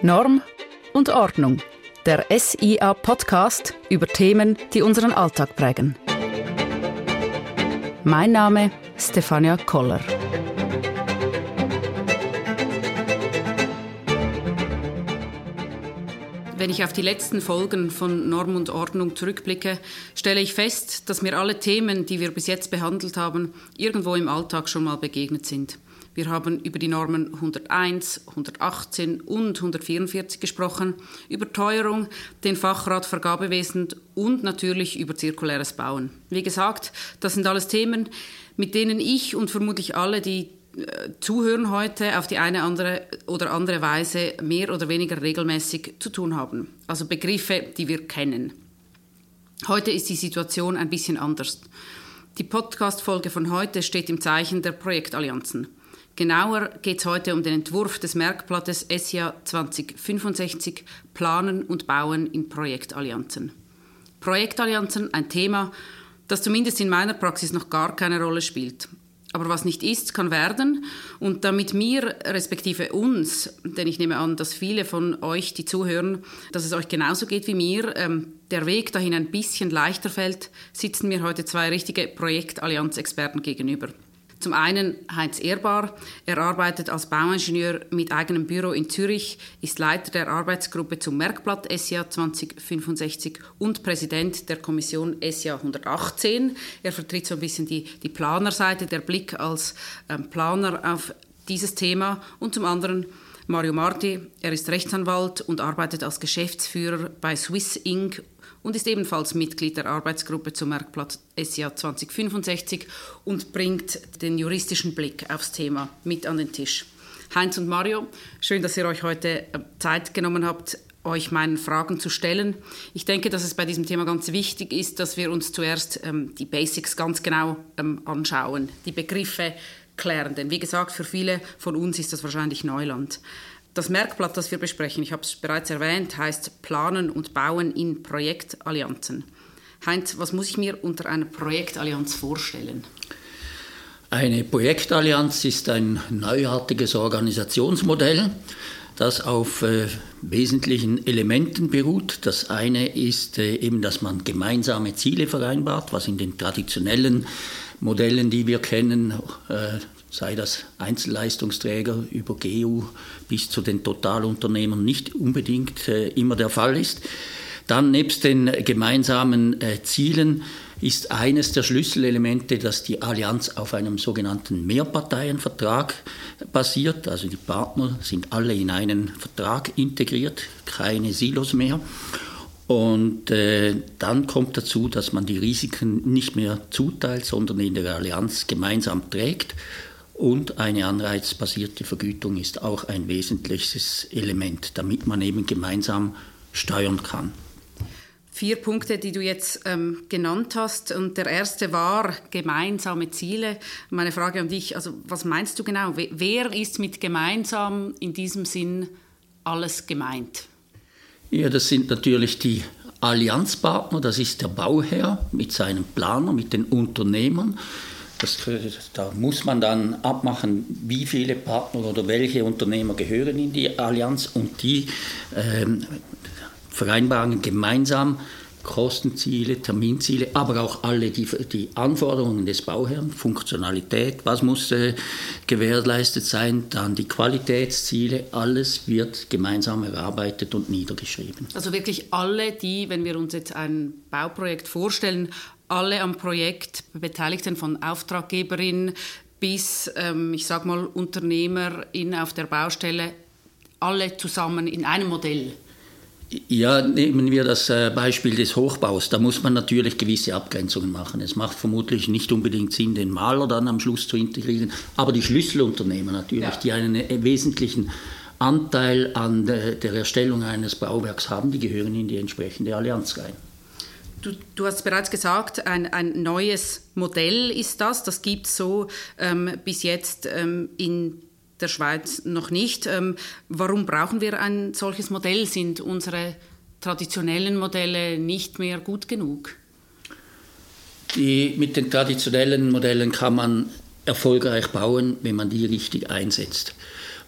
Norm und Ordnung. Der SIA Podcast über Themen, die unseren Alltag prägen. Mein Name Stefania Koller. Wenn ich auf die letzten Folgen von Norm und Ordnung zurückblicke, stelle ich fest, dass mir alle Themen, die wir bis jetzt behandelt haben, irgendwo im Alltag schon mal begegnet sind. Wir haben über die Normen 101, 118 und 144 gesprochen, über Teuerung, den Fachrat Vergabewesen und natürlich über zirkuläres Bauen. Wie gesagt, das sind alles Themen, mit denen ich und vermutlich alle, die äh, zuhören heute auf die eine andere oder andere Weise mehr oder weniger regelmäßig zu tun haben. Also Begriffe, die wir kennen. Heute ist die Situation ein bisschen anders. Die Podcast-Folge von heute steht im Zeichen der Projektallianzen. Genauer geht es heute um den Entwurf des Merkblattes SIA 2065 Planen und Bauen in Projektallianzen. Projektallianzen, ein Thema, das zumindest in meiner Praxis noch gar keine Rolle spielt. Aber was nicht ist, kann werden. Und damit mir, respektive uns, denn ich nehme an, dass viele von euch, die zuhören, dass es euch genauso geht wie mir, ähm, der Weg dahin ein bisschen leichter fällt, sitzen mir heute zwei richtige Projektallianzexperten gegenüber. Zum einen Heinz Ehrbar. Er arbeitet als Bauingenieur mit eigenem Büro in Zürich, ist Leiter der Arbeitsgruppe zum Merkblatt SIA 2065 und Präsident der Kommission SIA 118. Er vertritt so ein bisschen die, die Planerseite, der Blick als ähm, Planer auf dieses Thema. Und zum anderen Mario Marti. Er ist Rechtsanwalt und arbeitet als Geschäftsführer bei Swiss Inc und ist ebenfalls Mitglied der Arbeitsgruppe zum Merkblatt SIA 2065 und bringt den juristischen Blick aufs Thema mit an den Tisch. Heinz und Mario, schön, dass ihr euch heute äh, Zeit genommen habt, euch meinen Fragen zu stellen. Ich denke, dass es bei diesem Thema ganz wichtig ist, dass wir uns zuerst ähm, die Basics ganz genau ähm, anschauen, die Begriffe klären. Denn wie gesagt, für viele von uns ist das wahrscheinlich Neuland. Das Merkblatt, das wir besprechen, ich habe es bereits erwähnt, heißt Planen und Bauen in Projektallianzen. Heinz, was muss ich mir unter einer Projektallianz vorstellen? Eine Projektallianz ist ein neuartiges Organisationsmodell, das auf äh, wesentlichen Elementen beruht. Das eine ist äh, eben, dass man gemeinsame Ziele vereinbart, was in den traditionellen Modellen, die wir kennen, äh, sei das Einzelleistungsträger über GU bis zu den Totalunternehmern nicht unbedingt äh, immer der Fall ist. Dann nebst den gemeinsamen äh, Zielen ist eines der Schlüsselelemente, dass die Allianz auf einem sogenannten Mehrparteienvertrag basiert. Also die Partner sind alle in einen Vertrag integriert, keine Silos mehr. Und äh, dann kommt dazu, dass man die Risiken nicht mehr zuteilt, sondern in der Allianz gemeinsam trägt und eine anreizbasierte Vergütung ist auch ein wesentliches Element, damit man eben gemeinsam steuern kann. Vier Punkte, die du jetzt ähm, genannt hast. Und der erste war gemeinsame Ziele. Meine Frage an dich, also was meinst du genau? Wer ist mit gemeinsam in diesem Sinn alles gemeint? Ja, das sind natürlich die Allianzpartner, das ist der Bauherr mit seinem Planer, mit den Unternehmern. Das, da muss man dann abmachen, wie viele Partner oder welche Unternehmer gehören in die Allianz und die ähm, vereinbaren gemeinsam Kostenziele, Terminziele, aber auch alle die, die Anforderungen des Bauherrn, Funktionalität, was muss äh, gewährleistet sein, dann die Qualitätsziele, alles wird gemeinsam erarbeitet und niedergeschrieben. Also wirklich alle, die, wenn wir uns jetzt ein Bauprojekt vorstellen, alle am Projekt Beteiligten von Auftraggeberin bis, ähm, ich sage mal, Unternehmerin auf der Baustelle, alle zusammen in einem Modell. Ja, nehmen wir das äh, Beispiel des Hochbaus. Da muss man natürlich gewisse Abgrenzungen machen. Es macht vermutlich nicht unbedingt Sinn, den Maler dann am Schluss zu integrieren, aber die Schlüsselunternehmer natürlich, ja. die einen äh, wesentlichen Anteil an der Erstellung eines Bauwerks haben, die gehören in die entsprechende Allianz rein. Du, du, hast bereits gesagt, ein, ein, neues Modell ist das. Das gibt es so ähm, bis jetzt ähm, in der Schweiz noch nicht. Ähm, warum brauchen wir ein solches Modell? Sind unsere traditionellen Modelle nicht mehr gut genug? Die, mit den traditionellen Modellen kann man erfolgreich bauen, wenn man die richtig einsetzt.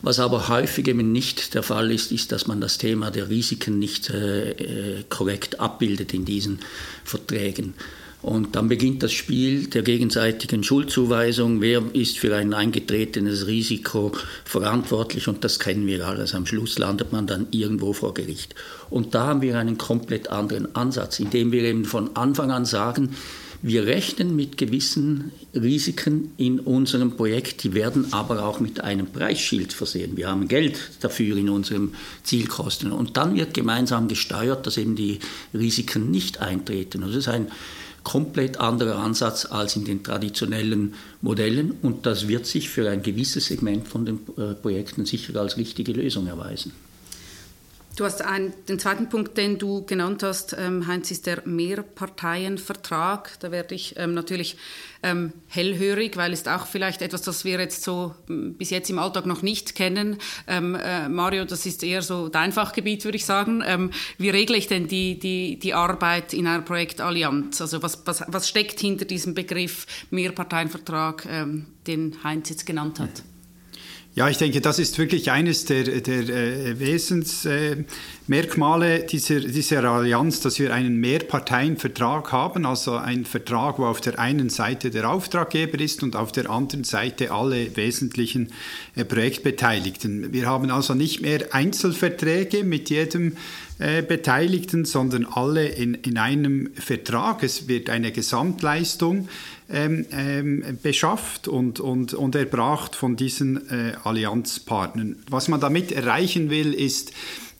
Was aber häufig eben nicht der Fall ist, ist, dass man das Thema der Risiken nicht äh, äh, korrekt abbildet in diesen Verträgen. Und dann beginnt das Spiel der gegenseitigen Schuldzuweisung. Wer ist für ein eingetretenes Risiko verantwortlich? Und das kennen wir alles. Am Schluss landet man dann irgendwo vor Gericht. Und da haben wir einen komplett anderen Ansatz, indem wir eben von Anfang an sagen, wir rechnen mit gewissen Risiken in unserem Projekt, die werden aber auch mit einem Preisschild versehen. Wir haben Geld dafür in unserem Zielkosten. Und dann wird gemeinsam gesteuert, dass eben die Risiken nicht eintreten. Das ist ein komplett anderer Ansatz als in den traditionellen Modellen und das wird sich für ein gewisses Segment von den äh, Projekten sicher als richtige Lösung erweisen. Du hast einen, den zweiten Punkt, den du genannt hast, ähm, Heinz, ist der Mehrparteienvertrag. Da werde ich ähm, natürlich ähm, hellhörig, weil es auch vielleicht etwas, das wir jetzt so bis jetzt im Alltag noch nicht kennen. Ähm, äh, Mario, das ist eher so dein Fachgebiet, würde ich sagen. Ähm, wie regle ich denn die, die, die Arbeit in einer Projektallianz? Also was, was, was steckt hinter diesem Begriff Mehrparteienvertrag, ähm, den Heinz jetzt genannt hat? Ja, ich denke, das ist wirklich eines der, der äh, Wesensmerkmale äh, dieser, dieser Allianz, dass wir einen Mehrparteienvertrag haben, also einen Vertrag, wo auf der einen Seite der Auftraggeber ist und auf der anderen Seite alle wesentlichen äh, Projektbeteiligten. Wir haben also nicht mehr Einzelverträge mit jedem äh, Beteiligten, sondern alle in, in einem Vertrag. Es wird eine Gesamtleistung ähm, ähm, beschafft und, und, und erbracht von diesen äh, Allianzpartnern. Was man damit erreichen will, ist,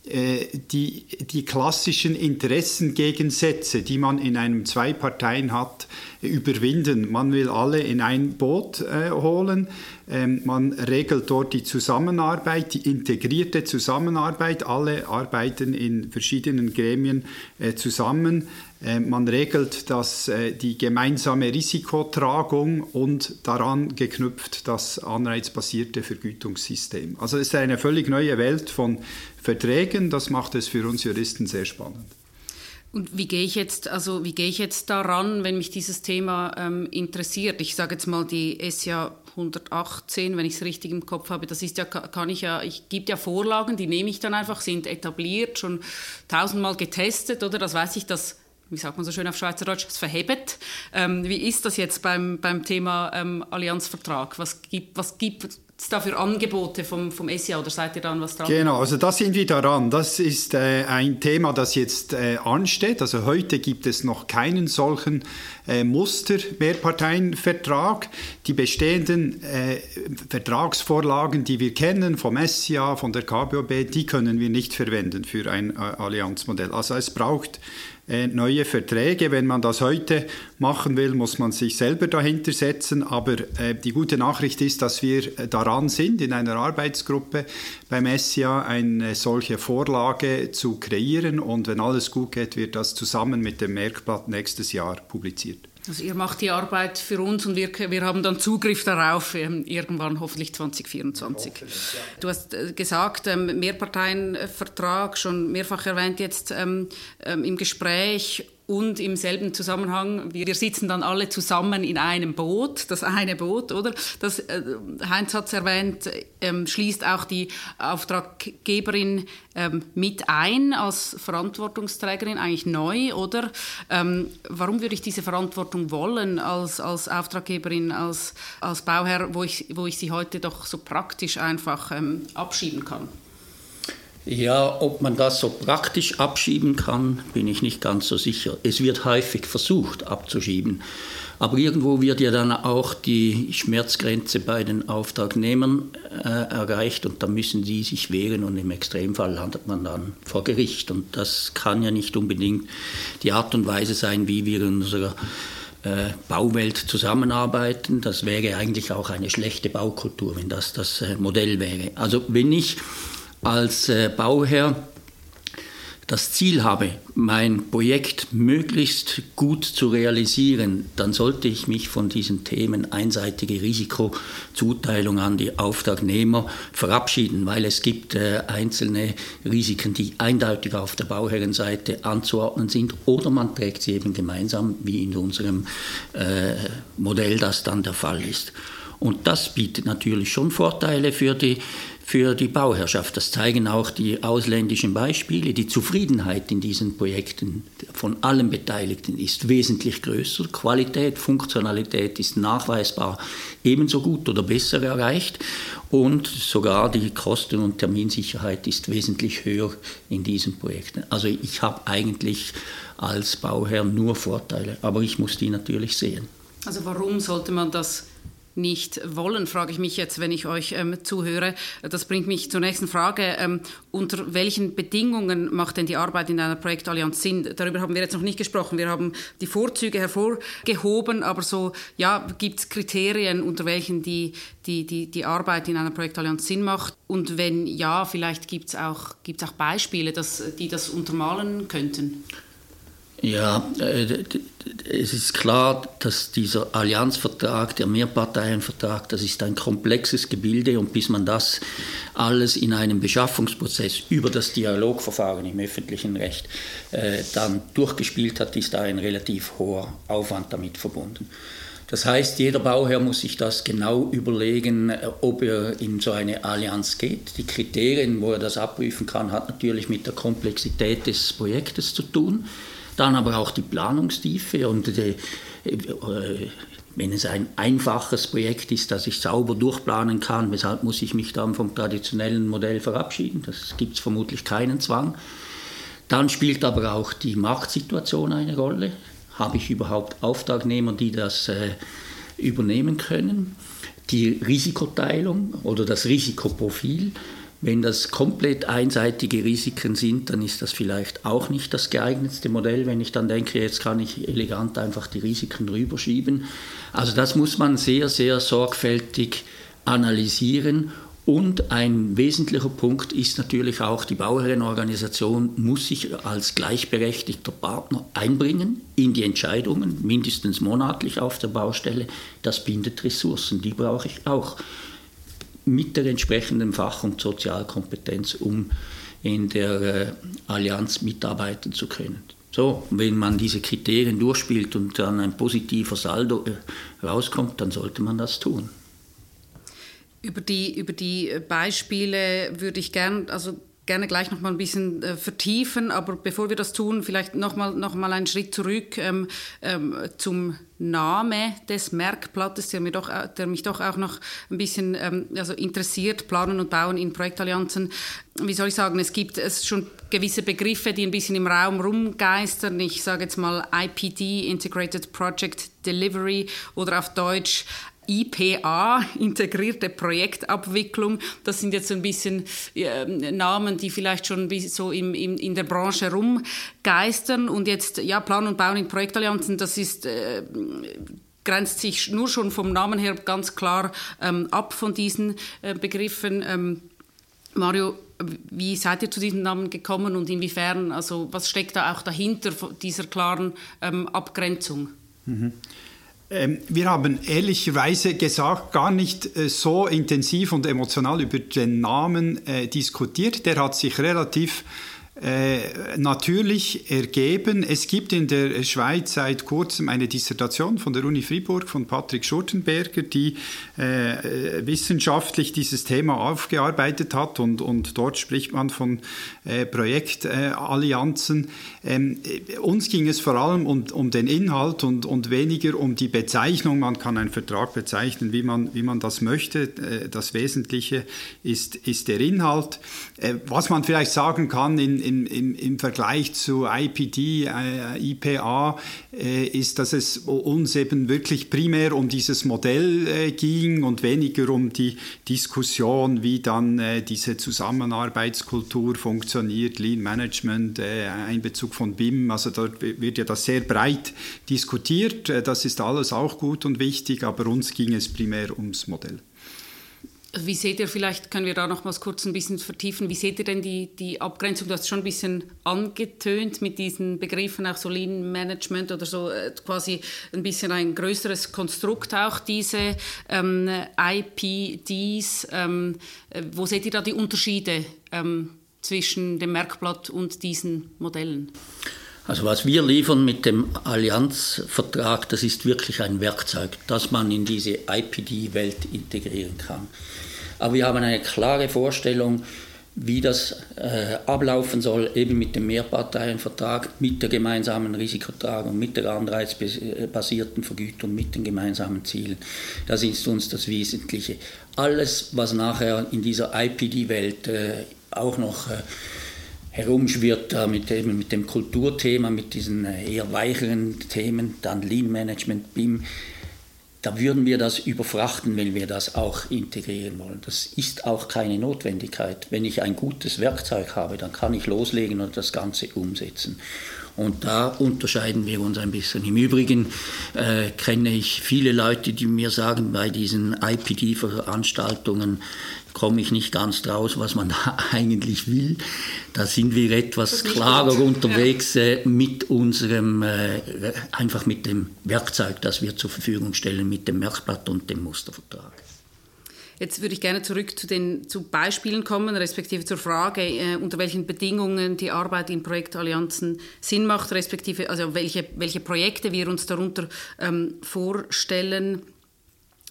die, die klassischen Interessengegensätze, die man in einem Zwei-Parteien hat, überwinden. Man will alle in ein Boot äh, holen. Ähm, man regelt dort die Zusammenarbeit, die integrierte Zusammenarbeit. Alle arbeiten in verschiedenen Gremien äh, zusammen. Äh, man regelt das, äh, die gemeinsame Risikotragung und daran geknüpft das anreizbasierte Vergütungssystem. Also es ist eine völlig neue Welt von Verträgen. Das macht es für uns Juristen sehr spannend. Und wie gehe ich jetzt, also wie gehe ich jetzt daran, wenn mich dieses Thema ähm, interessiert? Ich sage jetzt mal die SIA 118, wenn ich es richtig im Kopf habe, das ist ja, kann ich ja, ich gibt ja Vorlagen, die nehme ich dann einfach, sind etabliert, schon tausendmal getestet, oder? Das weiß ich, dass wie sagt man so schön auf Schweizerdeutsch, es verhebt. Ähm, wie ist das jetzt beim, beim Thema ähm, Allianzvertrag? Was gibt, was gibt es da für Angebote vom, vom SIA oder seid ihr dann was dran? Genau, also da sind wir daran. Das ist äh, ein Thema, das jetzt äh, ansteht. Also heute gibt es noch keinen solchen äh, Muster-Mehrparteienvertrag. Die bestehenden äh, Vertragsvorlagen, die wir kennen vom SIA, von der KBOB, die können wir nicht verwenden für ein äh, Allianzmodell. Also es braucht neue Verträge. Wenn man das heute machen will, muss man sich selber dahinter setzen. Aber äh, die gute Nachricht ist, dass wir äh, daran sind, in einer Arbeitsgruppe beim SIA eine solche Vorlage zu kreieren. Und wenn alles gut geht, wird das zusammen mit dem Merkblatt nächstes Jahr publiziert. Also ihr macht die Arbeit für uns und wir, wir haben dann Zugriff darauf ähm, irgendwann hoffentlich 2024. Du hast äh, gesagt, ähm, Mehrparteienvertrag, schon mehrfach erwähnt jetzt ähm im Gespräch und im selben Zusammenhang, wir sitzen dann alle zusammen in einem Boot, das eine Boot, oder? Das, äh, Heinz hat es erwähnt, ähm, schließt auch die Auftraggeberin ähm, mit ein als Verantwortungsträgerin, eigentlich neu, oder? Ähm, warum würde ich diese Verantwortung wollen als, als Auftraggeberin, als, als Bauherr, wo ich, wo ich sie heute doch so praktisch einfach ähm, abschieben kann? Ja, ob man das so praktisch abschieben kann, bin ich nicht ganz so sicher. Es wird häufig versucht abzuschieben, aber irgendwo wird ja dann auch die Schmerzgrenze bei den Auftragnehmern äh, erreicht und da müssen die sich wehren und im Extremfall landet man dann vor Gericht. Und das kann ja nicht unbedingt die Art und Weise sein, wie wir in unserer äh, Bauwelt zusammenarbeiten. Das wäre eigentlich auch eine schlechte Baukultur, wenn das das äh, Modell wäre. Also wenn ich als äh, Bauherr das Ziel habe, mein Projekt möglichst gut zu realisieren, dann sollte ich mich von diesen Themen einseitige Risikozuteilung an die Auftragnehmer verabschieden, weil es gibt äh, einzelne Risiken, die eindeutig auf der Bauherrenseite anzuordnen sind oder man trägt sie eben gemeinsam, wie in unserem äh, Modell das dann der Fall ist. Und das bietet natürlich schon Vorteile für die für die Bauherrschaft. Das zeigen auch die ausländischen Beispiele. Die Zufriedenheit in diesen Projekten von allen Beteiligten ist wesentlich größer. Qualität, Funktionalität ist nachweisbar ebenso gut oder besser erreicht. Und sogar die Kosten- und Terminsicherheit ist wesentlich höher in diesen Projekten. Also ich habe eigentlich als Bauherr nur Vorteile, aber ich muss die natürlich sehen. Also warum sollte man das nicht wollen, frage ich mich jetzt, wenn ich euch ähm, zuhöre. Das bringt mich zur nächsten Frage. Ähm, unter welchen Bedingungen macht denn die Arbeit in einer Projektallianz Sinn? Darüber haben wir jetzt noch nicht gesprochen. Wir haben die Vorzüge hervorgehoben, aber so, ja, gibt es Kriterien, unter welchen die, die, die, die Arbeit in einer Projektallianz Sinn macht? Und wenn ja, vielleicht gibt es auch, gibt's auch Beispiele, dass, die das untermalen könnten? Ja, äh, es ist klar, dass dieser Allianzvertrag, der Mehrparteienvertrag, das ist ein komplexes Gebilde und bis man das alles in einem Beschaffungsprozess über das Dialogverfahren im öffentlichen Recht äh, dann durchgespielt hat, ist da ein relativ hoher Aufwand damit verbunden. Das heißt, jeder Bauherr muss sich das genau überlegen, äh, ob er in so eine Allianz geht. Die Kriterien, wo er das abprüfen kann, hat natürlich mit der Komplexität des Projektes zu tun. Dann aber auch die Planungstiefe und die, äh, wenn es ein einfaches Projekt ist, das ich sauber durchplanen kann, weshalb muss ich mich dann vom traditionellen Modell verabschieden? Das gibt es vermutlich keinen Zwang. Dann spielt aber auch die Marktsituation eine Rolle. Habe ich überhaupt Auftragnehmer, die das äh, übernehmen können? Die Risikoteilung oder das Risikoprofil. Wenn das komplett einseitige Risiken sind, dann ist das vielleicht auch nicht das geeignetste Modell, wenn ich dann denke, jetzt kann ich elegant einfach die Risiken rüberschieben. Also das muss man sehr, sehr sorgfältig analysieren. Und ein wesentlicher Punkt ist natürlich auch, die Bauherrenorganisation muss sich als gleichberechtigter Partner einbringen in die Entscheidungen, mindestens monatlich auf der Baustelle. Das bindet Ressourcen, die brauche ich auch mit der entsprechenden Fach- und Sozialkompetenz, um in der äh, Allianz mitarbeiten zu können. So, wenn man diese Kriterien durchspielt und dann ein positiver Saldo äh, rauskommt, dann sollte man das tun. Über die, über die Beispiele würde ich gern, also gerne gleich noch mal ein bisschen äh, vertiefen, aber bevor wir das tun, vielleicht noch mal, noch mal einen Schritt zurück ähm, ähm, zum Name des Merkblattes, der, mir doch, äh, der mich doch auch noch ein bisschen ähm, also interessiert, Planen und Bauen in Projektallianzen. Wie soll ich sagen, es gibt es schon gewisse Begriffe, die ein bisschen im Raum rumgeistern. Ich sage jetzt mal IPD, Integrated Project Delivery oder auf Deutsch IPA, integrierte Projektabwicklung. Das sind jetzt so ein bisschen äh, Namen, die vielleicht schon so im, im, in der Branche rumgeistern. Und jetzt, ja, Plan und Bauen in Projektallianzen, das ist... Äh, grenzt sich nur schon vom Namen her ganz klar ähm, ab von diesen äh, Begriffen. Ähm, Mario, wie seid ihr zu diesem Namen gekommen und inwiefern, also was steckt da auch dahinter dieser klaren ähm, Abgrenzung? Mhm. Ähm, wir haben ehrlicherweise gesagt gar nicht äh, so intensiv und emotional über den Namen äh, diskutiert. Der hat sich relativ äh, natürlich ergeben. Es gibt in der Schweiz seit kurzem eine Dissertation von der Uni Fribourg von Patrick Schurtenberger, die äh, wissenschaftlich dieses Thema aufgearbeitet hat und, und dort spricht man von äh, Projektallianzen. Ähm, uns ging es vor allem um, um den Inhalt und, und weniger um die Bezeichnung. Man kann einen Vertrag bezeichnen, wie man, wie man das möchte. Äh, das Wesentliche ist, ist der Inhalt. Äh, was man vielleicht sagen kann in, in im, im, Vergleich zu IPD, äh, IPA, äh, ist, dass es uns eben wirklich primär um dieses Modell ging und weniger um die Diskussion, wie dann diese Zusammenarbeitskultur funktioniert, Lean Management, Einbezug von BIM. Also dort wird ja das sehr breit diskutiert. Das ist alles auch gut und wichtig, aber uns ging es primär ums Modell. Wie seht ihr, vielleicht können wir da noch mal kurz ein bisschen vertiefen, wie seht ihr denn die, die Abgrenzung? Du hast schon ein bisschen angetönt mit diesen Begriffen, auch so Lean Management oder so äh, quasi ein bisschen ein größeres Konstrukt auch, diese ähm, IPDs. Ähm, äh, wo seht ihr da die Unterschiede ähm, zwischen dem Merkblatt und diesen Modellen? Also was wir liefern mit dem Allianzvertrag, das ist wirklich ein Werkzeug, das man in diese IPD-Welt integrieren kann. Aber wir haben eine klare Vorstellung, wie das äh, ablaufen soll, eben mit dem Mehrparteienvertrag, mit der gemeinsamen Risikotragung, mit der anreizbasierten Vergütung, mit den gemeinsamen Zielen. Das ist uns das Wesentliche. Alles, was nachher in dieser IPD-Welt äh, auch noch äh, herumschwirrt, da mit, eben mit dem Kulturthema, mit diesen äh, eher weicheren Themen, dann Lean Management, BIM, da würden wir das überfrachten, wenn wir das auch integrieren wollen. Das ist auch keine Notwendigkeit. Wenn ich ein gutes Werkzeug habe, dann kann ich loslegen und das Ganze umsetzen. Und da unterscheiden wir uns ein bisschen. Im Übrigen äh, kenne ich viele Leute, die mir sagen, bei diesen IPD-Veranstaltungen, komme ich nicht ganz draus, was man da eigentlich will. Da sind wir etwas klarer unterwegs ja. äh, mit unserem, äh, einfach mit dem Werkzeug, das wir zur Verfügung stellen, mit dem Merkblatt und dem Mustervertrag. Jetzt würde ich gerne zurück zu den zu Beispielen kommen, respektive zur Frage, äh, unter welchen Bedingungen die Arbeit in Projektallianzen Sinn macht, respektive also welche, welche Projekte wir uns darunter ähm, vorstellen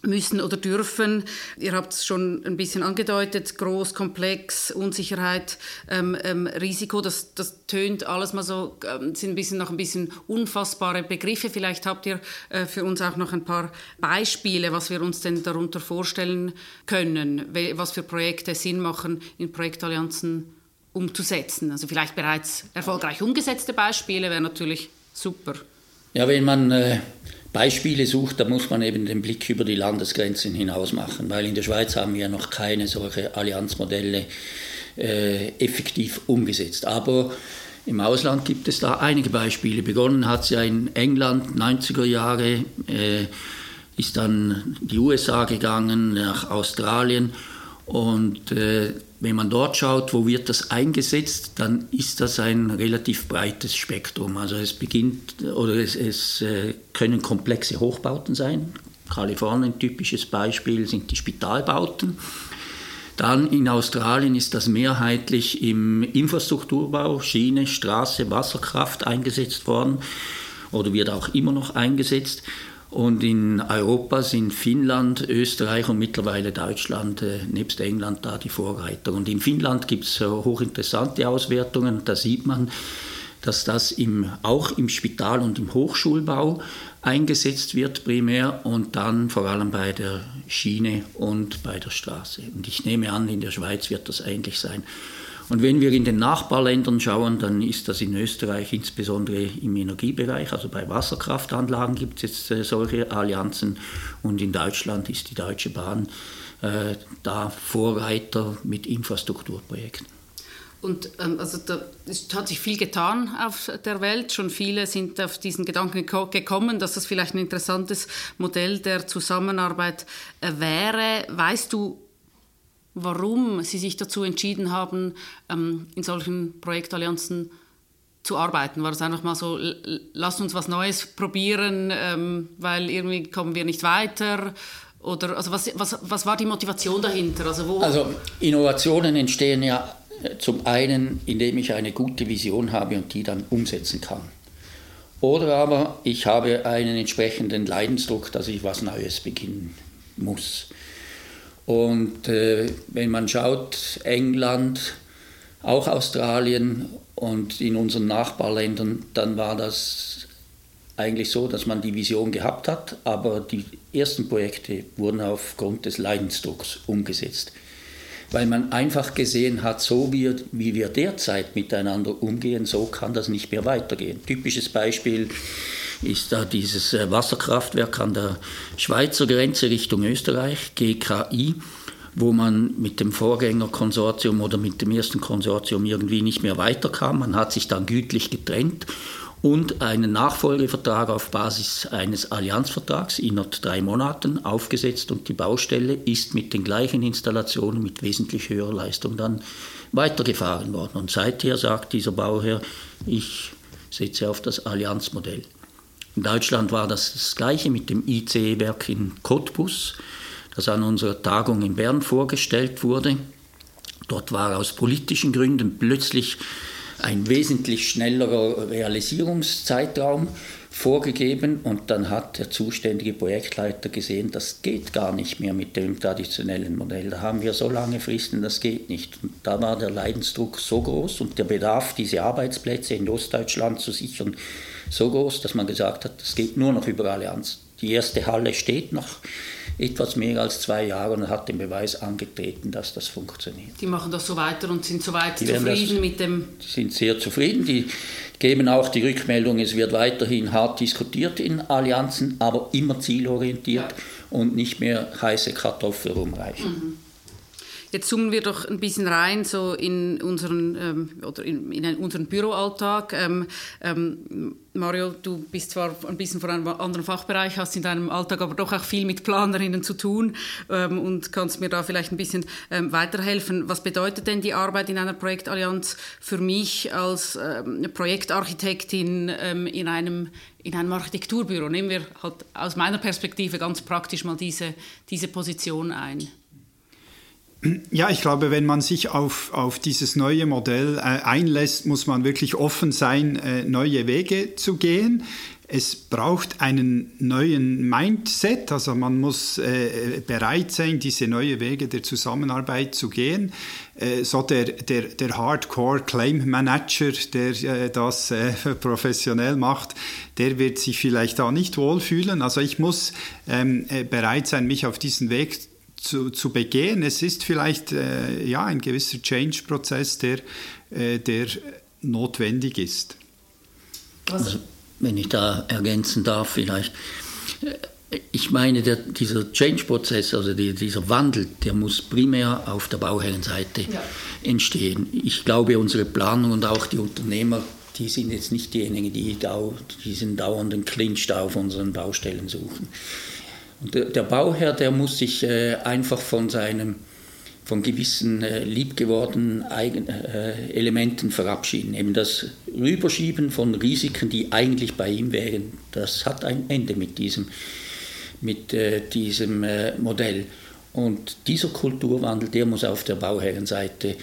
müssen oder dürfen. Ihr habt es schon ein bisschen angedeutet, groß, komplex, Unsicherheit, ähm, ähm, Risiko, das, das tönt alles mal so, ähm, sind ein bisschen noch ein bisschen unfassbare Begriffe. Vielleicht habt ihr äh, für uns auch noch ein paar Beispiele, was wir uns denn darunter vorstellen können, was für Projekte Sinn machen, in Projektallianzen umzusetzen. Also vielleicht bereits erfolgreich umgesetzte Beispiele wäre natürlich super. Ja, wenn man äh Beispiele sucht, da muss man eben den Blick über die Landesgrenzen hinaus machen, weil in der Schweiz haben wir noch keine solche Allianzmodelle äh, effektiv umgesetzt. Aber im Ausland gibt es da einige Beispiele. Begonnen hat es ja in England 90er Jahre, äh, ist dann die USA gegangen, nach Australien und äh, wenn man dort schaut, wo wird das eingesetzt, dann ist das ein relativ breites Spektrum. Also es beginnt oder es, es äh, können komplexe Hochbauten sein. Kalifornien typisches Beispiel sind die Spitalbauten. Dann in Australien ist das mehrheitlich im Infrastrukturbau, Schiene, Straße, Wasserkraft eingesetzt worden oder wird auch immer noch eingesetzt. Und in Europa sind Finnland, Österreich und mittlerweile Deutschland äh, nebst England da die Vorreiter. Und in Finnland gibt es äh, hochinteressante Auswertungen. Da sieht man, dass das im, auch im Spital- und im Hochschulbau eingesetzt wird primär und dann vor allem bei der Schiene und bei der Straße. Und ich nehme an, in der Schweiz wird das ähnlich sein. Und wenn wir in den Nachbarländern schauen, dann ist das in Österreich insbesondere im Energiebereich, also bei Wasserkraftanlagen gibt es jetzt äh, solche Allianzen und in Deutschland ist die Deutsche Bahn äh, da Vorreiter mit Infrastrukturprojekten. Und ähm, also da hat sich viel getan auf der Welt. Schon viele sind auf diesen Gedanken gekommen, dass das vielleicht ein interessantes Modell der Zusammenarbeit äh, wäre. Weißt du, warum Sie sich dazu entschieden haben, ähm, in solchen Projektallianzen zu arbeiten? War es einfach mal so, lass uns was Neues probieren, ähm, weil irgendwie kommen wir nicht weiter? Oder also was, was, was war die Motivation dahinter? Also, also Innovationen entstehen ja äh, zum einen, indem ich eine gute Vision habe und die dann umsetzen kann. Oder aber ich habe einen entsprechenden Leidensdruck, dass ich was Neues beginnen muss. Und äh, wenn man schaut, England, auch Australien und in unseren Nachbarländern, dann war das eigentlich so, dass man die Vision gehabt hat, aber die ersten Projekte wurden aufgrund des Leidensdrucks umgesetzt. Weil man einfach gesehen hat, so wie, wie wir derzeit miteinander umgehen, so kann das nicht mehr weitergehen. Typisches Beispiel ist da dieses äh, Wasserkraftwerk an der Schweizer Grenze Richtung Österreich, GKI, wo man mit dem Vorgängerkonsortium oder mit dem ersten Konsortium irgendwie nicht mehr weiterkam. Man hat sich dann gütlich getrennt und einen Nachfolgevertrag auf Basis eines Allianzvertrags innerhalb drei Monaten aufgesetzt und die Baustelle ist mit den gleichen Installationen mit wesentlich höherer Leistung dann weitergefahren worden. Und seither sagt dieser Bauherr, ich setze auf das Allianzmodell. In Deutschland war das das gleiche mit dem ICE-Werk in Cottbus, das an unserer Tagung in Bern vorgestellt wurde. Dort war aus politischen Gründen plötzlich ein wesentlich schnellerer Realisierungszeitraum vorgegeben und dann hat der zuständige Projektleiter gesehen, das geht gar nicht mehr mit dem traditionellen Modell. Da haben wir so lange Fristen, das geht nicht. Und da war der Leidensdruck so groß und der Bedarf, diese Arbeitsplätze in Ostdeutschland zu sichern, so groß, dass man gesagt hat, das geht nur noch über Allianz. Die erste Halle steht noch etwas mehr als zwei Jahre und hat den Beweis angetreten, dass das funktioniert. Die machen das so weiter und sind soweit zufrieden das, mit dem. Die sind sehr zufrieden. Die geben auch die Rückmeldung, es wird weiterhin hart diskutiert in Allianzen, aber immer zielorientiert ja. und nicht mehr heiße Kartoffel rumreichen. Mhm. Jetzt zoomen wir doch ein bisschen rein so in unseren ähm, oder in, in unseren Büroalltag. Ähm, ähm, Mario, du bist zwar ein bisschen von einem anderen Fachbereich, hast in deinem Alltag aber doch auch viel mit Planerinnen zu tun ähm, und kannst mir da vielleicht ein bisschen ähm, weiterhelfen. Was bedeutet denn die Arbeit in einer Projektallianz für mich als ähm, Projektarchitektin in einem in einem Architekturbüro? Nehmen wir halt aus meiner Perspektive ganz praktisch mal diese, diese Position ein. Ja, ich glaube, wenn man sich auf, auf dieses neue Modell äh, einlässt, muss man wirklich offen sein, äh, neue Wege zu gehen. Es braucht einen neuen Mindset, also man muss äh, bereit sein, diese neuen Wege der Zusammenarbeit zu gehen. Äh, so der, der, der Hardcore Claim Manager, der äh, das äh, professionell macht, der wird sich vielleicht da nicht wohlfühlen. Also ich muss ähm, äh, bereit sein, mich auf diesen Weg zu zu, begehen. Es ist vielleicht äh, ja, ein gewisser Change-Prozess, der, äh, der notwendig ist. Also, wenn ich da ergänzen darf, vielleicht. Ich meine, der, dieser Change-Prozess, also die, dieser Wandel, der muss primär auf der Bauherrenseite ja. entstehen. Ich glaube, unsere Planung und auch die Unternehmer, die sind jetzt nicht diejenigen, die diesen dauernden Clinch da auf unseren Baustellen suchen. Der Bauherr, der muss sich äh, einfach von seinem von gewissen äh, liebgewordenen Eigen, äh, Elementen verabschieden. Eben das Rüberschieben von Risiken, die eigentlich bei ihm wären, das hat ein Ende mit diesem, mit, äh, diesem äh, Modell. Und dieser Kulturwandel, der muss auf der Bauherrenseite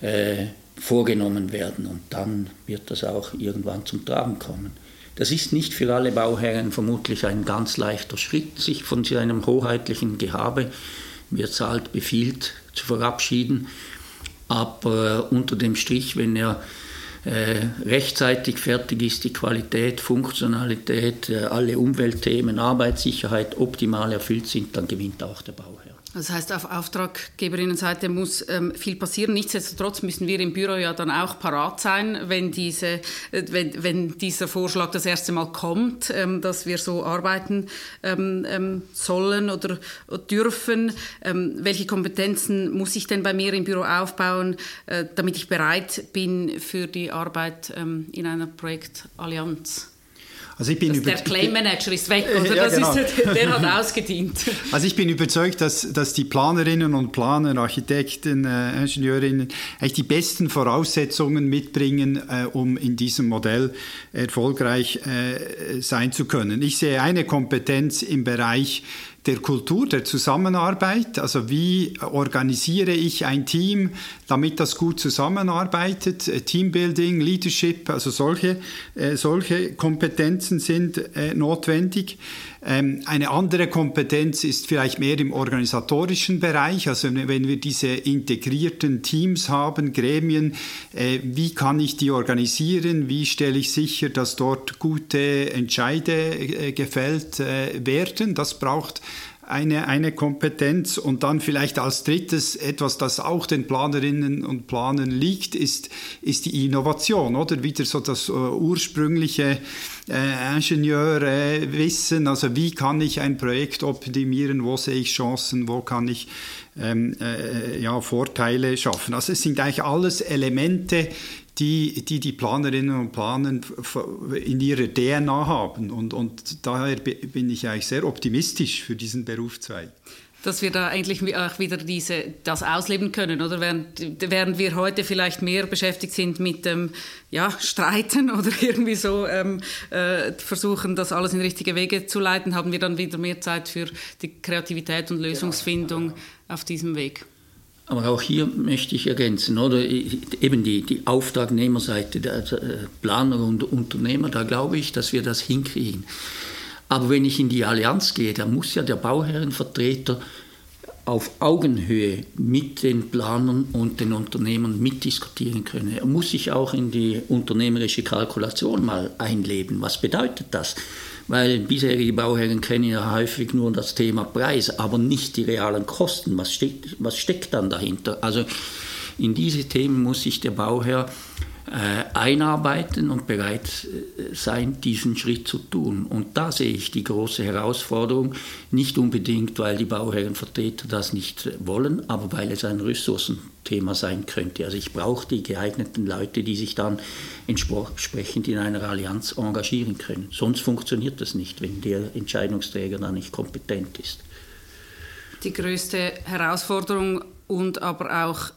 äh, vorgenommen werden und dann wird das auch irgendwann zum Tragen kommen. Das ist nicht für alle Bauherren vermutlich ein ganz leichter Schritt, sich von seinem hoheitlichen Gehabe, wie er zahlt, befiehlt, zu verabschieden. Aber unter dem Strich, wenn er äh, rechtzeitig fertig ist, die Qualität, Funktionalität, äh, alle Umweltthemen, Arbeitssicherheit optimal erfüllt sind, dann gewinnt auch der Bauherr. Das heißt, auf Auftraggeberinnenseite muss ähm, viel passieren. Nichtsdestotrotz müssen wir im Büro ja dann auch parat sein, wenn, diese, äh, wenn, wenn dieser Vorschlag das erste Mal kommt, ähm, dass wir so arbeiten ähm, ähm sollen oder, oder dürfen. Ähm, welche Kompetenzen muss ich denn bei mir im Büro aufbauen, äh, damit ich bereit bin für die Arbeit ähm, in einer Projektallianz? Also ich bin über, der Claim Manager ist weg, oder? Ja, genau. ist, der hat ausgedient. Also ich bin überzeugt, dass, dass die Planerinnen und Planer, Architekten, äh, Ingenieurinnen eigentlich die besten Voraussetzungen mitbringen, äh, um in diesem Modell erfolgreich äh, sein zu können. Ich sehe eine Kompetenz im Bereich der Kultur, der Zusammenarbeit. Also wie organisiere ich ein Team, damit das gut zusammenarbeitet? Äh, Teambuilding, Leadership, also solche, äh, solche Kompetenzen sind äh, notwendig. Ähm, eine andere Kompetenz ist vielleicht mehr im organisatorischen Bereich, also wenn wir diese integrierten Teams haben, Gremien, äh, wie kann ich die organisieren, wie stelle ich sicher, dass dort gute Entscheide äh, gefällt äh, werden. Das braucht eine, eine Kompetenz. Und dann vielleicht als drittes etwas, das auch den Planerinnen und Planern liegt, ist, ist die Innovation, oder? Wieder so das uh, ursprüngliche äh, Ingenieurwissen, also wie kann ich ein Projekt optimieren, wo sehe ich Chancen, wo kann ich ähm, äh, ja, Vorteile schaffen. Also es sind eigentlich alles Elemente, die, die die Planerinnen und Planer in ihrer DNA haben. Und, und daher bin ich eigentlich sehr optimistisch für diesen Berufszweig dass wir da eigentlich auch wieder diese, das ausleben können, oder? Während, während wir heute vielleicht mehr beschäftigt sind mit dem ja, Streiten oder irgendwie so ähm, äh, versuchen, das alles in richtige Wege zu leiten, haben wir dann wieder mehr Zeit für die Kreativität und Lösungsfindung genau, genau. auf diesem Weg. Aber auch hier möchte ich ergänzen, oder eben die, die Auftragnehmerseite, der äh, Planer und Unternehmer, da glaube ich, dass wir das hinkriegen. Aber wenn ich in die Allianz gehe, da muss ja der Bauherrenvertreter auf Augenhöhe mit den Planern und den Unternehmern mitdiskutieren können. Er muss sich auch in die unternehmerische Kalkulation mal einleben. Was bedeutet das? Weil bisherige Bauherren kennen ja häufig nur das Thema Preis, aber nicht die realen Kosten. Was steckt, was steckt dann dahinter? Also in diese Themen muss sich der Bauherr einarbeiten und bereit äh, sein, diesen Schritt zu tun. Und da sehe ich die große Herausforderung, nicht unbedingt, weil die Bauherrenvertreter das nicht wollen, aber weil es ein Ressourcenthema sein könnte. Also ich brauche die geeigneten Leute, die sich dann entsprechend in einer Allianz engagieren können. Sonst funktioniert das nicht, wenn der Entscheidungsträger dann nicht kompetent ist. Die größte Herausforderung und aber auch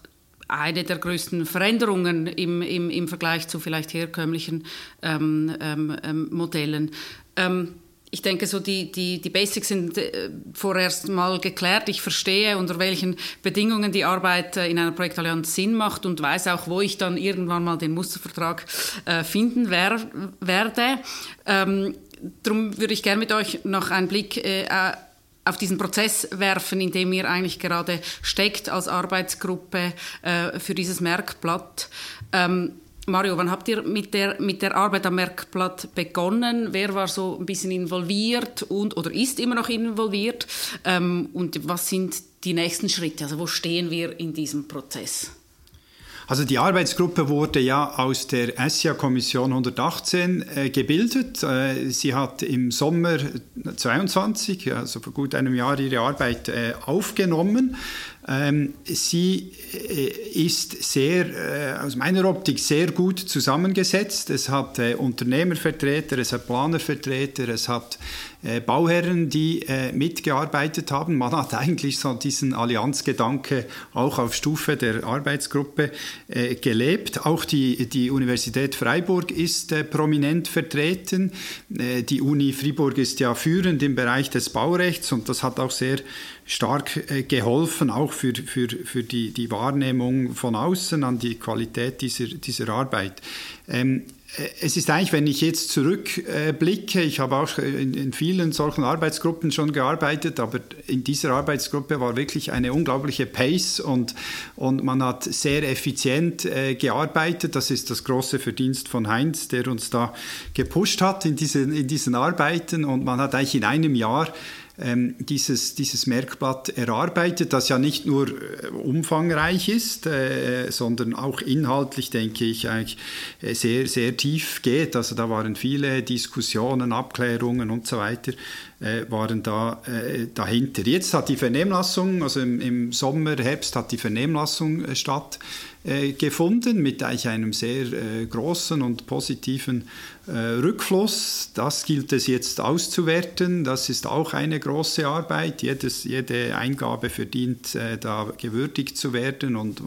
eine der größten Veränderungen im, im, im Vergleich zu vielleicht herkömmlichen ähm, ähm, ähm, Modellen. Ähm, ich denke, so die, die, die Basics sind äh, vorerst mal geklärt. Ich verstehe, unter welchen Bedingungen die Arbeit äh, in einer Projektallianz Sinn macht und weiß auch, wo ich dann irgendwann mal den Mustervertrag äh, finden wer werde. Ähm, darum würde ich gerne mit euch noch einen Blick äh, auf diesen Prozess werfen, in dem ihr eigentlich gerade steckt als Arbeitsgruppe äh, für dieses Merkblatt. Ähm, Mario, wann habt ihr mit der, mit der Arbeit am Merkblatt begonnen? Wer war so ein bisschen involviert und oder ist immer noch involviert? Ähm, und was sind die nächsten Schritte? Also wo stehen wir in diesem Prozess? Also die Arbeitsgruppe wurde ja aus der SIA-Kommission 118 äh, gebildet. Äh, sie hat im Sommer 22, also vor gut einem Jahr, ihre Arbeit äh, aufgenommen. Ähm, sie äh, ist sehr, äh, aus meiner Optik sehr gut zusammengesetzt. Es hat äh, Unternehmervertreter, es hat Planervertreter, es hat Bauherren, die äh, mitgearbeitet haben. Man hat eigentlich so diesen Allianzgedanke auch auf Stufe der Arbeitsgruppe äh, gelebt. Auch die, die Universität Freiburg ist prominent vertreten. die Uni Fribourg ist ja führend im Bereich des Baurechts und das hat auch sehr stark äh, geholfen, auch für, für, für die, die Wahrnehmung von außen an die Qualität dieser, dieser Arbeit. Ähm, äh, es ist eigentlich, wenn ich jetzt zurückblicke, ich habe auch in, in, vielen solchen Arbeitsgruppen schon gearbeitet, aber in dieser Arbeitsgruppe war wirklich eine unglaubliche Pace und, und man hat sehr effizient äh, gearbeitet. Das ist das große Verdienst von Heinz, der uns da gepusht hat in diesen, in diesen Arbeiten und man hat eigentlich in einem Jahr ähm, dieses, dieses Merkblatt erarbeitet, das ja nicht nur äh, umfangreich ist, äh, sondern auch inhaltlich, denke ich, eigentlich äh, sehr, sehr tief geht. Also da waren viele Diskussionen, Abklärungen und so weiter äh, waren da äh, dahinter. Jetzt hat die Vernehmlassung, also im, im Sommer, Herbst hat die Vernehmlassung äh, stattgefunden mit eigentlich einem sehr großen und positiven Rückfluss. Das gilt es jetzt auszuwerten. Das ist auch eine große Arbeit. Jedes, jede Eingabe verdient, da gewürdigt zu werden und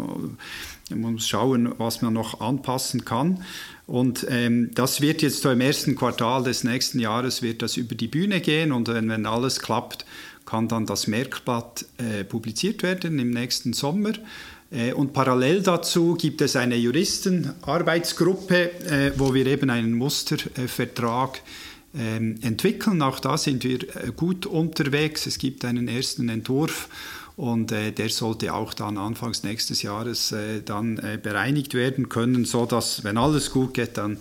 man muss schauen, was man noch anpassen kann. Und ähm, das wird jetzt so im ersten Quartal des nächsten Jahres wird das über die Bühne gehen und wenn, wenn alles klappt, kann dann das Merkblatt äh, publiziert werden im nächsten Sommer. Äh, und parallel dazu gibt es eine Juristenarbeitsgruppe, äh, wo wir eben einen Mustervertrag ähm, entwickeln. Auch da sind wir äh, gut unterwegs. Es gibt einen ersten Entwurf und äh, der sollte auch dann anfangs nächstes Jahres äh, dann äh, bereinigt werden können, so dass, wenn alles gut geht, dann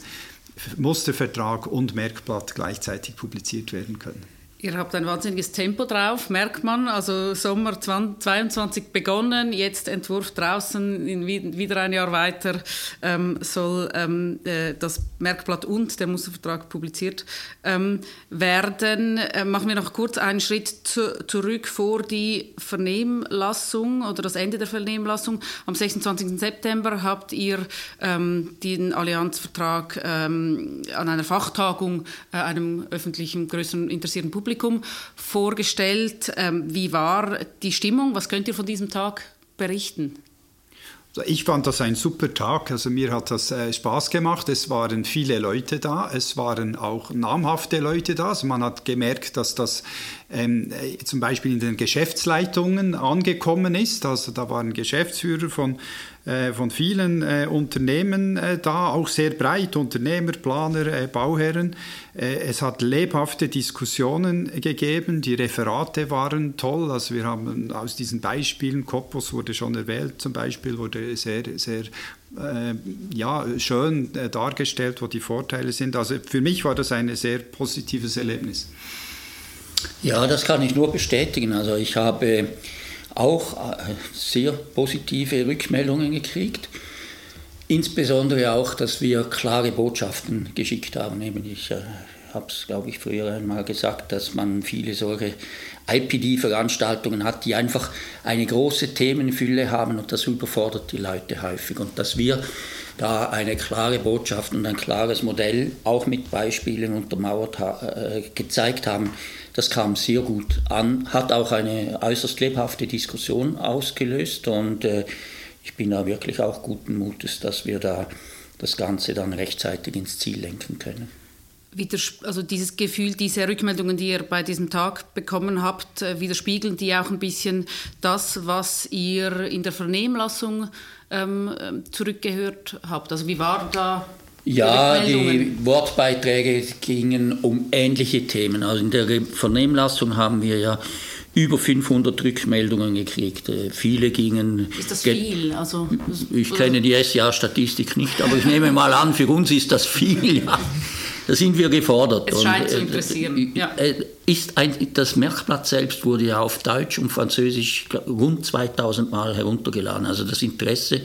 Mustervertrag und Merkblatt gleichzeitig publiziert werden können. Ihr habt ein wahnsinniges Tempo drauf, merkt man. Also Sommer 2022 begonnen, jetzt Entwurf draußen, in, wieder ein Jahr weiter ähm, soll ähm, äh, das Merkblatt und der Mustervertrag publiziert ähm, werden. Äh, machen wir noch kurz einen Schritt zu, zurück vor die Vernehmlassung oder das Ende der Vernehmlassung. Am 26. September habt ihr ähm, den Allianzvertrag ähm, an einer Fachtagung äh, einem öffentlichen, größeren, interessierten Publikum Publikum vorgestellt. Ähm, wie war die Stimmung? Was könnt ihr von diesem Tag berichten? Ich fand das ein super Tag. Also mir hat das äh, Spaß gemacht. Es waren viele Leute da. Es waren auch namhafte Leute da. Also man hat gemerkt, dass das ähm, äh, zum Beispiel in den Geschäftsleitungen angekommen ist. Also da waren Geschäftsführer von von vielen äh, Unternehmen äh, da, auch sehr breit, Unternehmer, Planer, äh, Bauherren. Äh, es hat lebhafte Diskussionen gegeben, die Referate waren toll, also wir haben aus diesen Beispielen, Kopos wurde schon erwähnt zum Beispiel, wurde sehr, sehr äh, ja, schön dargestellt, wo die Vorteile sind. Also für mich war das ein sehr positives Erlebnis. Ja, das kann ich nur bestätigen. Also ich habe auch äh, sehr positive Rückmeldungen gekriegt. Insbesondere auch, dass wir klare Botschaften geschickt haben. ich äh, habe es, glaube ich, früher einmal gesagt, dass man viele solche IPD-Veranstaltungen hat, die einfach eine große Themenfülle haben und das überfordert die Leute häufig. Und dass wir da eine klare Botschaft und ein klares Modell auch mit Beispielen untermauert äh, gezeigt haben, das kam sehr gut an, hat auch eine äußerst lebhafte Diskussion ausgelöst und äh, ich bin da wirklich auch guten Mutes, dass wir da das Ganze dann rechtzeitig ins Ziel lenken können. Also dieses Gefühl, diese Rückmeldungen, die ihr bei diesem Tag bekommen habt, äh, widerspiegeln die auch ein bisschen das, was ihr in der Vernehmlassung ähm, zurückgehört habt. Also wie war da ja, die Wortbeiträge gingen um ähnliche Themen. Also in der Vernehmlassung haben wir ja über 500 Rückmeldungen gekriegt. Äh, viele gingen. Ist das viel? Also, ich kenne die SJA-Statistik nicht, aber ich nehme mal an, für uns ist das viel. Ja. Da sind wir gefordert. Es scheint und, zu äh, interessieren. Ja. Äh, ist ein, das Merkblatt selbst wurde ja auf Deutsch und Französisch rund 2000 Mal heruntergeladen. Also das Interesse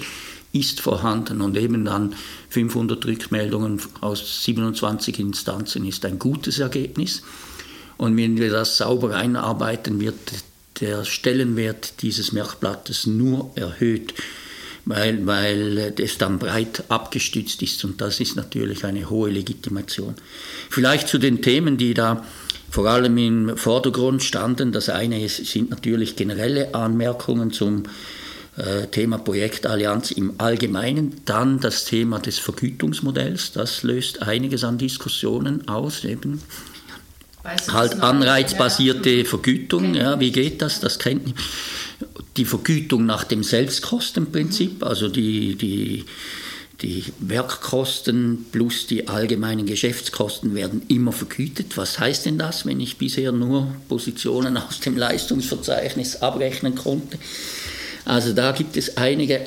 ist vorhanden und eben dann 500 Rückmeldungen aus 27 Instanzen ist ein gutes Ergebnis. Und wenn wir das sauber einarbeiten, wird der Stellenwert dieses Merkblattes nur erhöht, weil, weil es dann breit abgestützt ist und das ist natürlich eine hohe Legitimation. Vielleicht zu den Themen, die da vor allem im Vordergrund standen. Das eine sind natürlich generelle Anmerkungen zum äh, Thema Projektallianz im Allgemeinen. Dann das Thema des Vergütungsmodells, das löst einiges an Diskussionen aus. Eben halt anreizbasierte Vergütung, ja, wie geht das? Das kennt die Vergütung nach dem Selbstkostenprinzip, also die, die, die Werkkosten plus die allgemeinen Geschäftskosten werden immer vergütet. Was heißt denn das, wenn ich bisher nur Positionen aus dem Leistungsverzeichnis abrechnen konnte? Also da gibt es einige,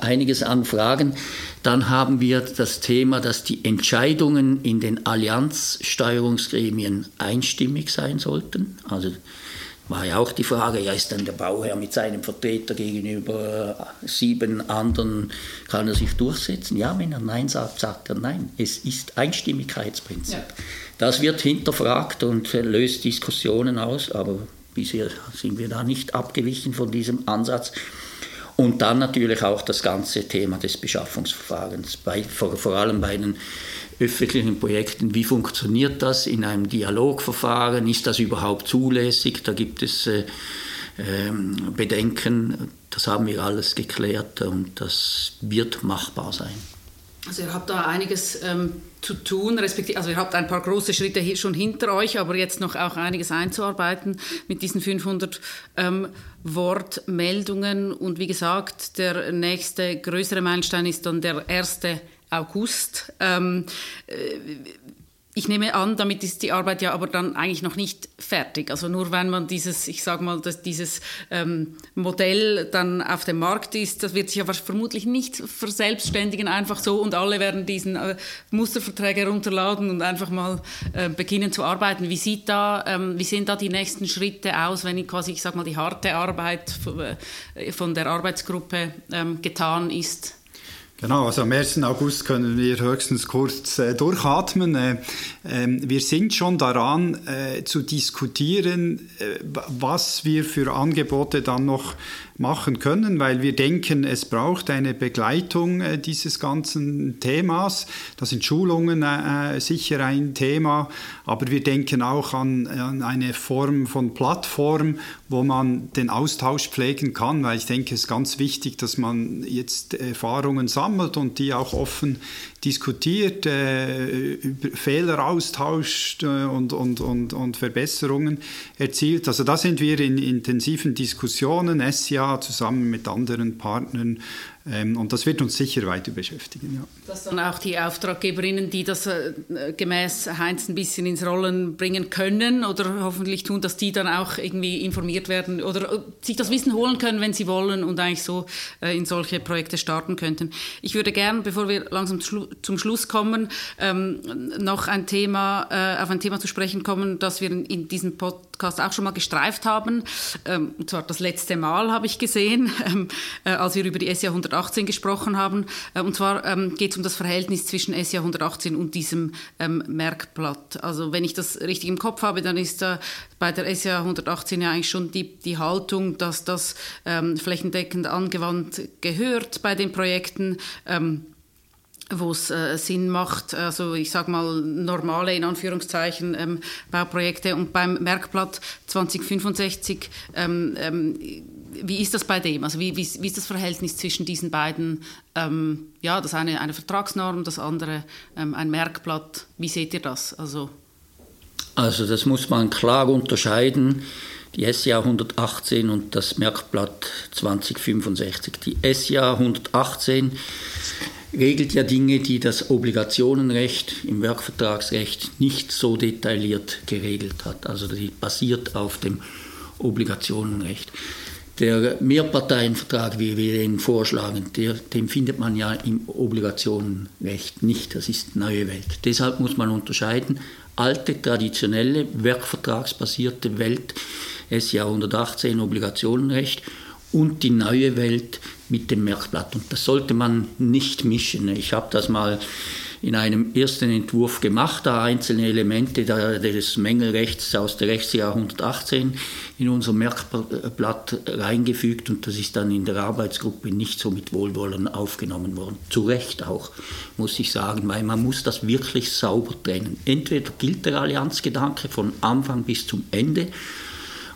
einiges an Fragen. Dann haben wir das Thema, dass die Entscheidungen in den Allianzsteuerungsgremien einstimmig sein sollten. Also war ja auch die Frage, ja, ist dann der Bauherr mit seinem Vertreter gegenüber sieben anderen, kann er sich durchsetzen? Ja, wenn er Nein sagt, sagt er Nein. Es ist Einstimmigkeitsprinzip. Ja. Das wird hinterfragt und löst Diskussionen aus, aber bisher sind wir da nicht abgewichen von diesem Ansatz. Und dann natürlich auch das ganze Thema des Beschaffungsverfahrens, bei, vor, vor allem bei den öffentlichen Projekten. Wie funktioniert das in einem Dialogverfahren? Ist das überhaupt zulässig? Da gibt es äh, äh, Bedenken. Das haben wir alles geklärt und das wird machbar sein. Also ihr habt da einiges ähm, zu tun, respektive, also ihr habt ein paar große Schritte hier schon hinter euch, aber jetzt noch auch einiges einzuarbeiten mit diesen 500 ähm, Wortmeldungen. Und wie gesagt, der nächste größere Meilenstein ist dann der 1. August. Ähm, äh, ich nehme an, damit ist die Arbeit ja aber dann eigentlich noch nicht fertig. Also nur wenn man dieses, ich sage mal, dass dieses ähm, Modell dann auf dem Markt ist, das wird sich aber vermutlich nicht verselbstständigen einfach so und alle werden diesen äh, Musterverträge herunterladen und einfach mal äh, beginnen zu arbeiten. Wie sieht da, ähm, wie sehen da die nächsten Schritte aus, wenn quasi, ich sage mal, die harte Arbeit von, äh, von der Arbeitsgruppe ähm, getan ist? Genau, also am 1. August können wir höchstens kurz äh, durchatmen. Äh, äh, wir sind schon daran äh, zu diskutieren, äh, was wir für Angebote dann noch machen können, weil wir denken, es braucht eine Begleitung äh, dieses ganzen Themas. Da sind Schulungen äh, äh, sicher ein Thema, aber wir denken auch an, an, eine Form von Plattform, wo man den Austausch pflegen kann, weil ich denke, es ist ganz wichtig, dass man jetzt Erfahrungen sammelt und die auch offen diskutiert, äh, Fehler austauscht äh, und, und, und, und Verbesserungen erzielt. Also da sind wir in intensiven Diskussionen, SCA zusammen mit anderen Partnern und das wird uns sicher weiter beschäftigen. Ja. Dass dann auch die Auftraggeberinnen, die das äh, gemäß Heinz ein bisschen ins Rollen bringen können oder hoffentlich tun, dass die dann auch irgendwie informiert werden oder äh, sich das Wissen holen können, wenn sie wollen und eigentlich so äh, in solche Projekte starten könnten. Ich würde gern, bevor wir langsam zum Schluss kommen, ähm, noch ein Thema, auf ein Thema zu sprechen kommen, das wir in, diesem Podcast auch schon mal gestreift haben. Ähm, und zwar das letzte Mal habe ich gesehen, ähm, als wir über die SJ 100 118 gesprochen haben. Äh, und zwar ähm, geht es um das Verhältnis zwischen SIA 118 und diesem ähm, Merkblatt. Also wenn ich das richtig im Kopf habe, dann ist äh, bei der SIA 118 ja eigentlich schon die, die Haltung, dass das ähm, flächendeckend angewandt gehört bei den Projekten. Ähm, wo es äh, Sinn macht, also ich sage mal normale in Anführungszeichen ähm, Bauprojekte und beim Merkblatt 2065 ähm, ähm, wie ist das bei dem? Also wie, wie, wie ist das Verhältnis zwischen diesen beiden? Ähm, ja, das eine eine Vertragsnorm, das andere ähm, ein Merkblatt. Wie seht ihr das? Also, also das muss man klar unterscheiden. Die SJA 118 und das Merkblatt 2065. Die SJA 118 regelt ja Dinge, die das Obligationenrecht im Werkvertragsrecht nicht so detailliert geregelt hat. Also die basiert auf dem Obligationenrecht. Der Mehrparteienvertrag, wie wir ihn vorschlagen, der, den findet man ja im Obligationenrecht nicht. Das ist neue Welt. Deshalb muss man unterscheiden, alte, traditionelle, werkvertragsbasierte Welt, SJA 118 Obligationenrecht und die neue Welt mit dem Merkblatt. Und das sollte man nicht mischen. Ich habe das mal in einem ersten Entwurf gemacht, da einzelne Elemente des Mängelrechts aus der Rechtsjahr 118 in unser Merkblatt reingefügt und das ist dann in der Arbeitsgruppe nicht so mit Wohlwollen aufgenommen worden. Zu Recht auch, muss ich sagen, weil man muss das wirklich sauber trennen. Entweder gilt der Allianzgedanke von Anfang bis zum Ende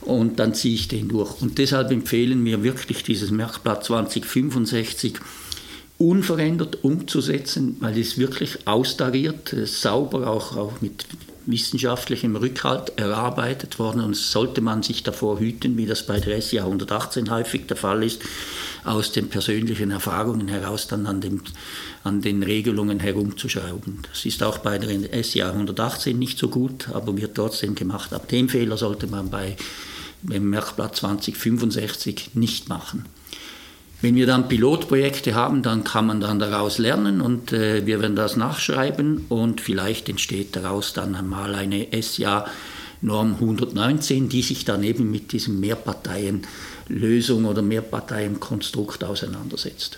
und dann ziehe ich den durch. Und deshalb empfehlen wir wirklich dieses Merkblatt 2065 unverändert umzusetzen, weil es wirklich austariert, äh, sauber, auch, auch mit wissenschaftlichem Rückhalt erarbeitet worden und sollte man sich davor hüten, wie das bei der SIA 118 häufig der Fall ist, aus den persönlichen Erfahrungen heraus dann an, dem, an den Regelungen herumzuschrauben. Das ist auch bei der SIA 118 nicht so gut, aber wird trotzdem gemacht. Aber den Fehler sollte man bei dem Merkblatt 2065 nicht machen. Wenn wir dann Pilotprojekte haben, dann kann man dann daraus lernen und äh, wir werden das nachschreiben und vielleicht entsteht daraus dann einmal eine SJA Norm 119, die sich dann eben mit diesem Mehrparteienlösung oder Mehrparteienkonstrukt auseinandersetzt.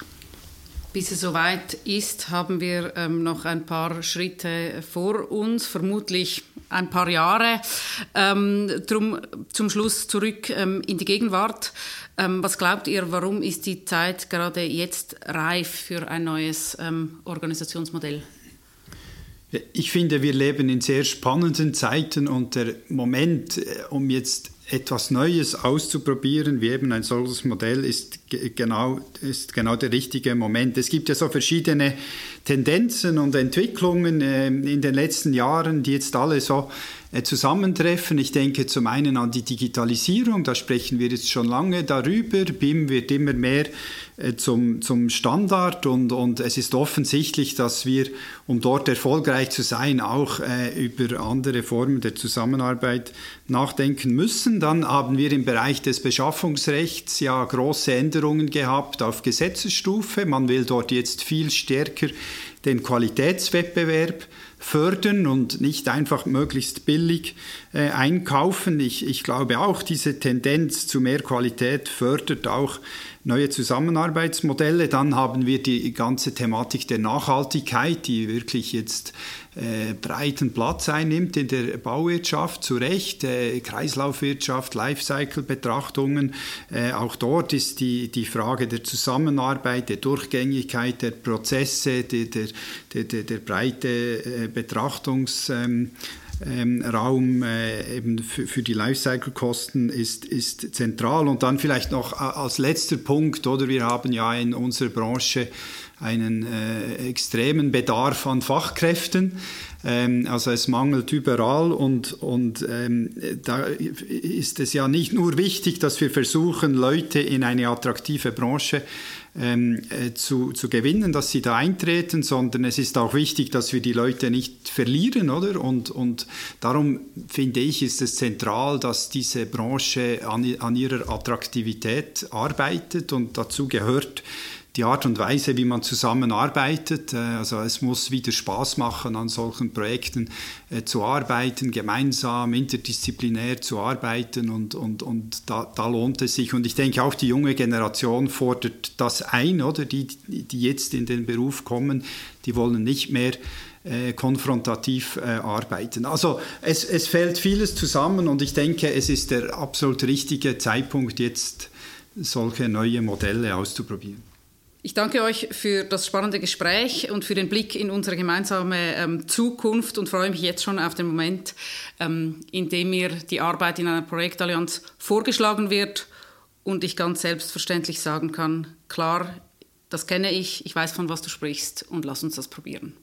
Bis es soweit ist, haben wir ähm, noch ein paar Schritte vor uns, vermutlich ein paar Jahre. Ähm, drum zum Schluss zurück ähm, in die Gegenwart. Ähm, was glaubt ihr, warum ist die Zeit gerade jetzt reif für ein neues ähm, Organisationsmodell? Ich finde, wir leben in sehr spannenden Zeiten und der Moment, äh, um jetzt etwas Neues auszuprobieren, wie eben ein solches Modell, ist genau, ist genau der richtige Moment. Es gibt ja so verschiedene Tendenzen und Entwicklungen äh, in den letzten Jahren, die jetzt alle so äh, zusammentreffen. Ich denke zum einen an die Digitalisierung, da sprechen wir jetzt schon lange darüber. BIM wird immer mehr äh, zum, zum Standard und, und es ist offensichtlich, dass wir, um dort erfolgreich zu sein, auch äh, über andere Formen der Zusammenarbeit nachdenken müssen. Dann haben wir im Bereich des Beschaffungsrechts ja große Änderungen gehabt auf Gesetzesstufe. Man will dort jetzt viel stärker den Qualitätswettbewerb fördern und nicht einfach möglichst billig äh, einkaufen. Ich, ich glaube auch, diese Tendenz zu mehr Qualität fördert auch neue Zusammenarbeitsmodelle. Dann haben wir die ganze Thematik der Nachhaltigkeit, die wirklich jetzt äh, breiten Platz einnimmt in der Bauwirtschaft, zu Recht. Äh, Kreislaufwirtschaft, Lifecycle-Betrachtungen. Äh, auch dort ist die, die Frage der Zusammenarbeit, der Durchgängigkeit der Prozesse, der, der, der, der breite äh, Betrachtungs... Ähm, ähm, Raum äh, eben für, für die Lifecycle-Kosten ist, ist zentral. Und dann vielleicht noch als letzter Punkt, oder wir haben ja in unserer Branche einen äh, extremen Bedarf an Fachkräften. Ähm, also es mangelt überall und, und ähm, da ist es ja nicht nur wichtig, dass wir versuchen, Leute in eine attraktive Branche ähm, äh, zu, zu gewinnen, dass sie da eintreten, sondern es ist auch wichtig, dass wir die Leute nicht verlieren, oder? Und, und darum finde ich, ist es zentral, dass diese Branche an, an ihrer Attraktivität arbeitet und dazu gehört, die Art und Weise, wie man zusammenarbeitet. Äh, also es muss wieder Spaß machen, an solchen Projekten äh, zu arbeiten, gemeinsam, interdisziplinär zu arbeiten und, und, und da, da lohnt es sich. Und ich denke auch die junge Generation fordert das ein, oder? Die, die jetzt in den Beruf kommen, die wollen nicht mehr äh, konfrontativ äh, arbeiten. Also es, es fällt vieles zusammen und ich denke, es ist der absolut richtige Zeitpunkt, jetzt solche neue Modelle auszuprobieren. Ich danke euch für das spannende Gespräch und für den Blick in unsere gemeinsame ähm, Zukunft und freue mich jetzt schon auf den Moment, ähm, in dem mir die Arbeit in einer Projektallianz vorgeschlagen wird und ich ganz selbstverständlich sagen kann, klar, das kenne ich, ich weiß von was du sprichst und lass uns das probieren.